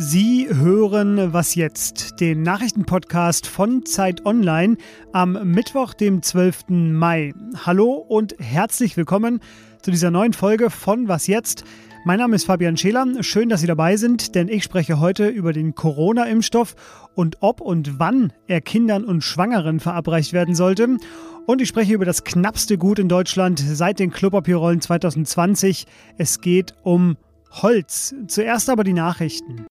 Sie hören Was jetzt, den Nachrichtenpodcast von Zeit Online am Mittwoch, dem 12. Mai. Hallo und herzlich willkommen zu dieser neuen Folge von Was jetzt. Mein Name ist Fabian Scheler. Schön, dass Sie dabei sind, denn ich spreche heute über den Corona-Impfstoff und ob und wann er Kindern und Schwangeren verabreicht werden sollte. Und ich spreche über das knappste Gut in Deutschland seit den Klopapierrollen 2020. Es geht um Holz. Zuerst aber die Nachrichten.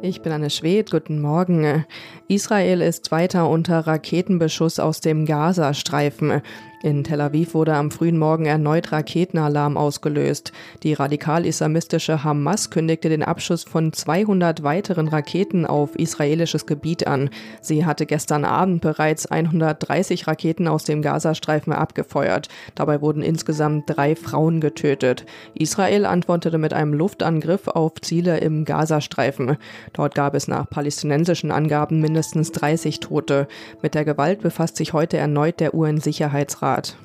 Ich bin Anne Schwed, guten Morgen. Israel ist weiter unter Raketenbeschuss aus dem Gazastreifen. In Tel Aviv wurde am frühen Morgen erneut Raketenalarm ausgelöst. Die radikal-islamistische Hamas kündigte den Abschuss von 200 weiteren Raketen auf israelisches Gebiet an. Sie hatte gestern Abend bereits 130 Raketen aus dem Gazastreifen abgefeuert. Dabei wurden insgesamt drei Frauen getötet. Israel antwortete mit einem Luftangriff auf Ziele im Gazastreifen. Dort gab es nach palästinensischen Angaben mindestens 30 Tote. Mit der Gewalt befasst sich heute erneut der UN-Sicherheitsrat. Rat.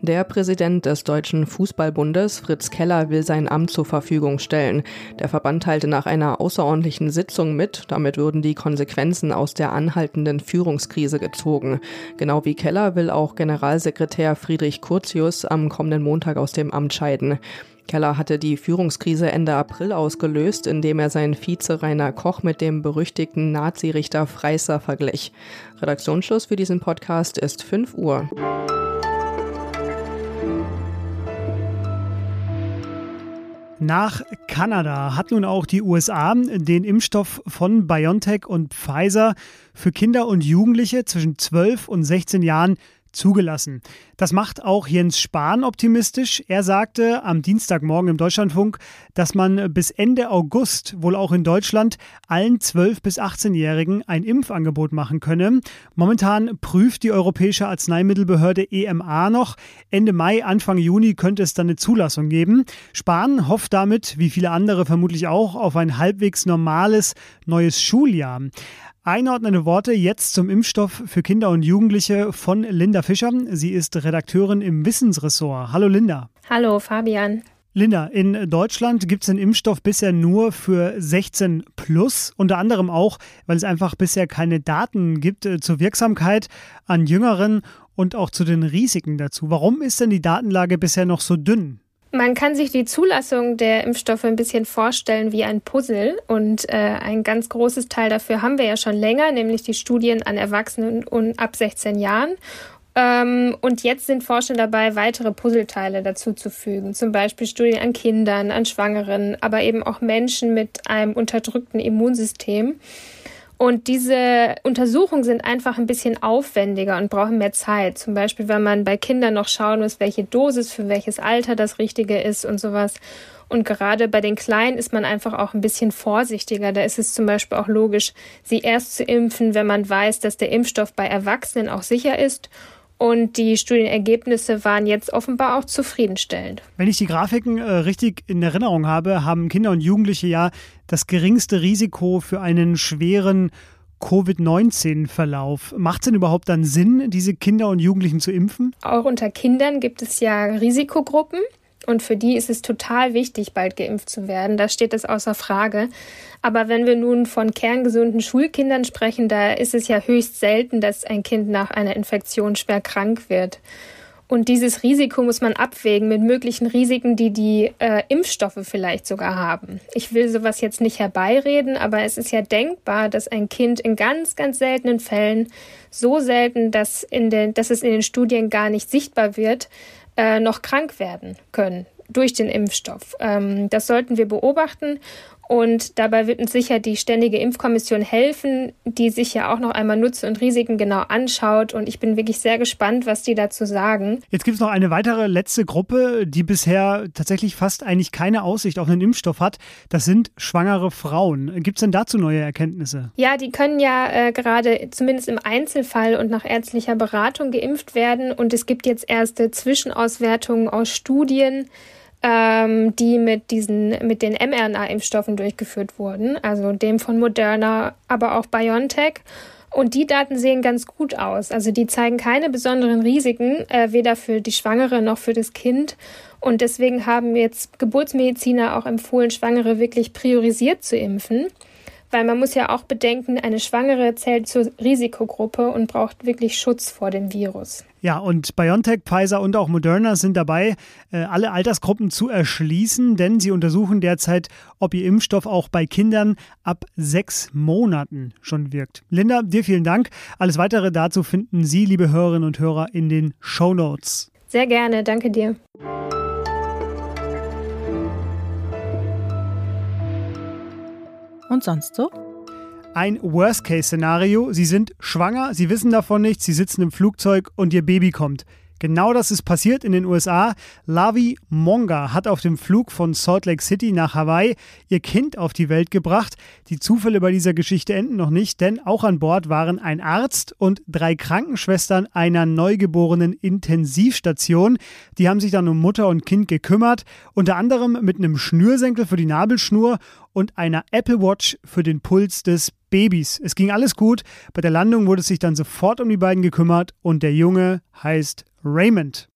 Der Präsident des Deutschen Fußballbundes, Fritz Keller, will sein Amt zur Verfügung stellen. Der Verband teilte nach einer außerordentlichen Sitzung mit, damit würden die Konsequenzen aus der anhaltenden Führungskrise gezogen. Genau wie Keller will auch Generalsekretär Friedrich Curtius am kommenden Montag aus dem Amt scheiden. Keller hatte die Führungskrise Ende April ausgelöst, indem er seinen Vize Rainer Koch mit dem berüchtigten Nazirichter Freisser verglich. Redaktionsschluss für diesen Podcast ist 5 Uhr. Nach Kanada. Hat nun auch die USA den Impfstoff von BioNTech und Pfizer für Kinder und Jugendliche zwischen 12 und 16 Jahren zugelassen. Das macht auch Jens Spahn optimistisch. Er sagte am Dienstagmorgen im Deutschlandfunk, dass man bis Ende August wohl auch in Deutschland allen 12- bis 18-Jährigen ein Impfangebot machen könne. Momentan prüft die Europäische Arzneimittelbehörde EMA noch. Ende Mai, Anfang Juni könnte es dann eine Zulassung geben. Spahn hofft damit, wie viele andere vermutlich auch, auf ein halbwegs normales neues Schuljahr. Einordnende Worte jetzt zum Impfstoff für Kinder und Jugendliche von Linda Fischer. Sie ist Redakteurin im Wissensressort. Hallo Linda. Hallo Fabian. Linda, in Deutschland gibt es den Impfstoff bisher nur für 16 plus, unter anderem auch, weil es einfach bisher keine Daten gibt äh, zur Wirksamkeit an Jüngeren und auch zu den Risiken dazu. Warum ist denn die Datenlage bisher noch so dünn? Man kann sich die Zulassung der Impfstoffe ein bisschen vorstellen wie ein Puzzle und äh, ein ganz großes Teil dafür haben wir ja schon länger, nämlich die Studien an Erwachsenen und ab 16 Jahren. Ähm, und jetzt sind Forscher dabei, weitere Puzzleteile dazuzufügen, zum Beispiel Studien an Kindern, an Schwangeren, aber eben auch Menschen mit einem unterdrückten Immunsystem. Und diese Untersuchungen sind einfach ein bisschen aufwendiger und brauchen mehr Zeit. Zum Beispiel, wenn man bei Kindern noch schauen muss, welche Dosis für welches Alter das Richtige ist und sowas. Und gerade bei den Kleinen ist man einfach auch ein bisschen vorsichtiger. Da ist es zum Beispiel auch logisch, sie erst zu impfen, wenn man weiß, dass der Impfstoff bei Erwachsenen auch sicher ist und die Studienergebnisse waren jetzt offenbar auch zufriedenstellend. Wenn ich die Grafiken äh, richtig in Erinnerung habe, haben Kinder und Jugendliche ja das geringste Risiko für einen schweren Covid-19-Verlauf. Macht es denn überhaupt dann Sinn, diese Kinder und Jugendlichen zu impfen? Auch unter Kindern gibt es ja Risikogruppen. Und für die ist es total wichtig, bald geimpft zu werden. Da steht es außer Frage. Aber wenn wir nun von kerngesunden Schulkindern sprechen, da ist es ja höchst selten, dass ein Kind nach einer Infektion schwer krank wird. Und dieses Risiko muss man abwägen mit möglichen Risiken, die die äh, Impfstoffe vielleicht sogar haben. Ich will sowas jetzt nicht herbeireden, aber es ist ja denkbar, dass ein Kind in ganz, ganz seltenen Fällen, so selten, dass, in den, dass es in den Studien gar nicht sichtbar wird, äh, noch krank werden können durch den Impfstoff. Ähm, das sollten wir beobachten und dabei wird uns sicher die Ständige Impfkommission helfen, die sich ja auch noch einmal Nutzen und Risiken genau anschaut. Und ich bin wirklich sehr gespannt, was die dazu sagen. Jetzt gibt es noch eine weitere letzte Gruppe, die bisher tatsächlich fast eigentlich keine Aussicht auf einen Impfstoff hat. Das sind schwangere Frauen. Gibt es denn dazu neue Erkenntnisse? Ja, die können ja äh, gerade zumindest im Einzelfall und nach ärztlicher Beratung geimpft werden. Und es gibt jetzt erste Zwischenauswertungen aus Studien ähm, die mit diesen, mit den mRNA-Impfstoffen durchgeführt wurden, also dem von Moderna, aber auch BioNTech. Und die Daten sehen ganz gut aus. Also die zeigen keine besonderen Risiken, äh, weder für die Schwangere noch für das Kind. Und deswegen haben jetzt Geburtsmediziner auch empfohlen, Schwangere wirklich priorisiert zu impfen. Weil man muss ja auch bedenken, eine Schwangere zählt zur Risikogruppe und braucht wirklich Schutz vor dem Virus. Ja, und BioNTech, Pfizer und auch Moderna sind dabei, äh, alle Altersgruppen zu erschließen, denn sie untersuchen derzeit, ob ihr Impfstoff auch bei Kindern ab sechs Monaten schon wirkt. Linda, dir vielen Dank. Alles weitere dazu finden Sie, liebe Hörerinnen und Hörer, in den Show Notes. Sehr gerne, danke dir. Und sonst so? Ein Worst-Case-Szenario. Sie sind schwanger, Sie wissen davon nichts, Sie sitzen im Flugzeug und Ihr Baby kommt. Genau das ist passiert in den USA. Lavi Monga hat auf dem Flug von Salt Lake City nach Hawaii ihr Kind auf die Welt gebracht. Die Zufälle bei dieser Geschichte enden noch nicht, denn auch an Bord waren ein Arzt und drei Krankenschwestern einer neugeborenen Intensivstation. Die haben sich dann um Mutter und Kind gekümmert, unter anderem mit einem Schnürsenkel für die Nabelschnur und einer Apple Watch für den Puls des Babys. Es ging alles gut. Bei der Landung wurde sich dann sofort um die beiden gekümmert und der Junge heißt Raymond.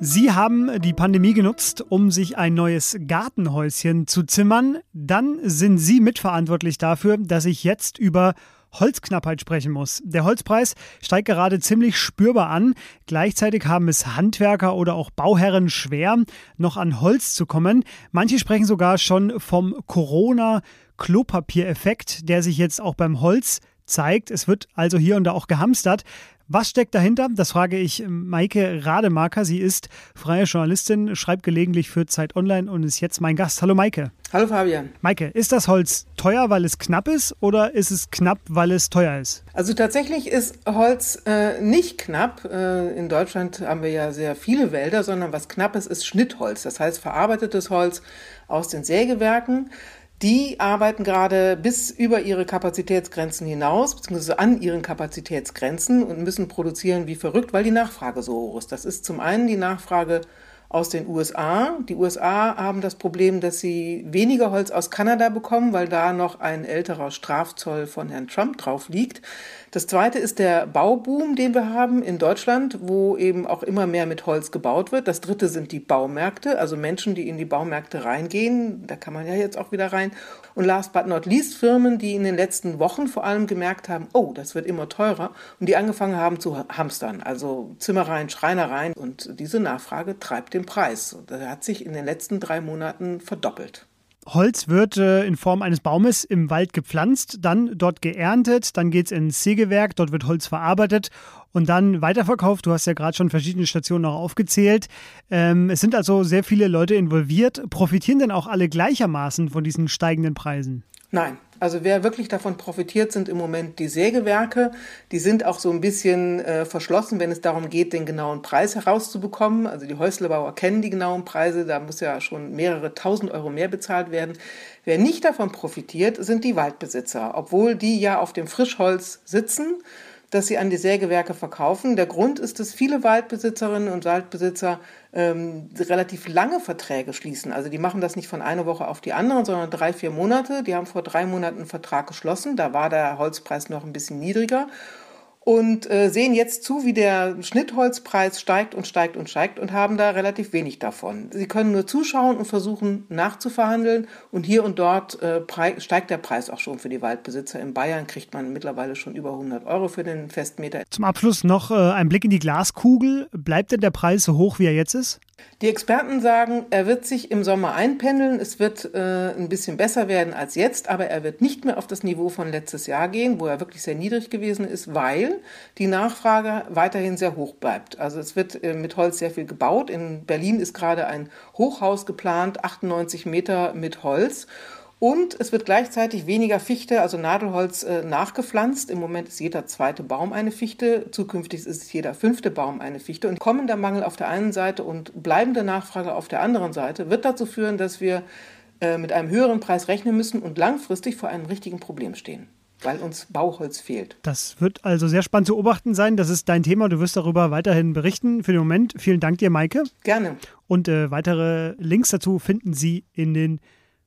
Sie haben die Pandemie genutzt, um sich ein neues Gartenhäuschen zu zimmern. Dann sind Sie mitverantwortlich dafür, dass ich jetzt über Holzknappheit sprechen muss. Der Holzpreis steigt gerade ziemlich spürbar an. Gleichzeitig haben es Handwerker oder auch Bauherren schwer, noch an Holz zu kommen. Manche sprechen sogar schon vom Corona-Klopapiereffekt, der sich jetzt auch beim Holz zeigt. Es wird also hier und da auch gehamstert. Was steckt dahinter? Das frage ich Maike Rademacher. Sie ist freie Journalistin, schreibt gelegentlich für Zeit Online und ist jetzt mein Gast. Hallo Maike. Hallo Fabian. Maike, ist das Holz teuer, weil es knapp ist oder ist es knapp, weil es teuer ist? Also tatsächlich ist Holz äh, nicht knapp. Äh, in Deutschland haben wir ja sehr viele Wälder, sondern was knapp ist, ist Schnittholz. Das heißt verarbeitetes Holz aus den Sägewerken. Die arbeiten gerade bis über ihre Kapazitätsgrenzen hinaus, beziehungsweise an ihren Kapazitätsgrenzen und müssen produzieren wie verrückt, weil die Nachfrage so hoch ist. Das ist zum einen die Nachfrage aus den USA. Die USA haben das Problem, dass sie weniger Holz aus Kanada bekommen, weil da noch ein älterer Strafzoll von Herrn Trump drauf liegt. Das zweite ist der Bauboom, den wir haben in Deutschland, wo eben auch immer mehr mit Holz gebaut wird. Das dritte sind die Baumärkte, also Menschen, die in die Baumärkte reingehen. Da kann man ja jetzt auch wieder rein. Und last but not least Firmen, die in den letzten Wochen vor allem gemerkt haben, oh, das wird immer teurer und die angefangen haben zu hamstern, also Zimmereien, Schreinereien. Und diese Nachfrage treibt den Preis. Das hat sich in den letzten drei Monaten verdoppelt. Holz wird äh, in Form eines Baumes im Wald gepflanzt, dann dort geerntet, dann geht es ins Sägewerk, dort wird Holz verarbeitet und dann weiterverkauft. Du hast ja gerade schon verschiedene Stationen noch aufgezählt. Ähm, es sind also sehr viele Leute involviert. Profitieren denn auch alle gleichermaßen von diesen steigenden Preisen? Nein, also wer wirklich davon profitiert, sind im Moment die Sägewerke. Die sind auch so ein bisschen äh, verschlossen, wenn es darum geht, den genauen Preis herauszubekommen. Also die Häuslebauer kennen die genauen Preise, da muss ja schon mehrere tausend Euro mehr bezahlt werden. Wer nicht davon profitiert, sind die Waldbesitzer, obwohl die ja auf dem Frischholz sitzen das sie an die Sägewerke verkaufen. Der Grund ist, dass viele Waldbesitzerinnen und Waldbesitzer ähm, relativ lange Verträge schließen. Also die machen das nicht von einer Woche auf die andere, sondern drei, vier Monate. Die haben vor drei Monaten einen Vertrag geschlossen. Da war der Holzpreis noch ein bisschen niedriger und äh, sehen jetzt zu, wie der Schnittholzpreis steigt und steigt und steigt und haben da relativ wenig davon. Sie können nur zuschauen und versuchen nachzuverhandeln und hier und dort äh, steigt der Preis auch schon für die Waldbesitzer. In Bayern kriegt man mittlerweile schon über 100 Euro für den Festmeter. Zum Abschluss noch äh, ein Blick in die Glaskugel. Bleibt denn der Preis so hoch, wie er jetzt ist? Die Experten sagen, er wird sich im Sommer einpendeln. Es wird äh, ein bisschen besser werden als jetzt, aber er wird nicht mehr auf das Niveau von letztes Jahr gehen, wo er wirklich sehr niedrig gewesen ist, weil die Nachfrage weiterhin sehr hoch bleibt. Also es wird äh, mit Holz sehr viel gebaut. In Berlin ist gerade ein Hochhaus geplant, 98 Meter mit Holz. Und es wird gleichzeitig weniger Fichte, also Nadelholz, äh, nachgepflanzt. Im Moment ist jeder zweite Baum eine Fichte. Zukünftig ist jeder fünfte Baum eine Fichte. Und kommender Mangel auf der einen Seite und bleibende Nachfrage auf der anderen Seite wird dazu führen, dass wir äh, mit einem höheren Preis rechnen müssen und langfristig vor einem richtigen Problem stehen weil uns Bauholz fehlt. Das wird also sehr spannend zu beobachten sein. Das ist dein Thema. Du wirst darüber weiterhin berichten. Für den Moment vielen Dank dir, Maike. Gerne. Und äh, weitere Links dazu finden Sie in den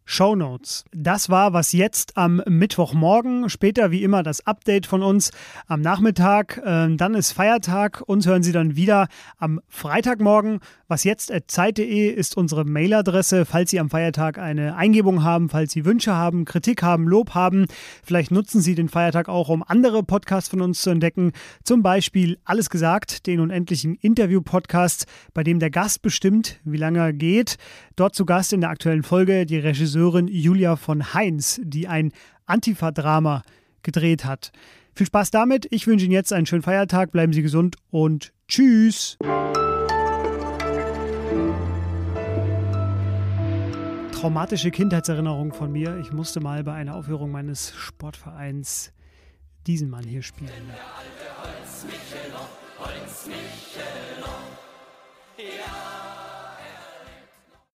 Show Notes. Das war was jetzt am Mittwochmorgen. Später wie immer das Update von uns am Nachmittag. Äh, dann ist Feiertag. Uns hören Sie dann wieder am Freitagmorgen. Was jetzt zeit.de ist unsere Mailadresse, falls Sie am Feiertag eine Eingebung haben, falls Sie Wünsche haben, Kritik haben, Lob haben. Vielleicht nutzen Sie den Feiertag auch, um andere Podcasts von uns zu entdecken. Zum Beispiel Alles gesagt, den unendlichen Interview-Podcast, bei dem der Gast bestimmt, wie lange er geht. Dort zu Gast in der aktuellen Folge die Regisseurin Julia von Heinz, die ein Antifa-Drama gedreht hat. Viel Spaß damit. Ich wünsche Ihnen jetzt einen schönen Feiertag. Bleiben Sie gesund und tschüss. traumatische Kindheitserinnerung von mir. Ich musste mal bei einer Aufführung meines Sportvereins diesen Mann hier spielen. Der alte Holz Michelow, Holz Michelow. Ja.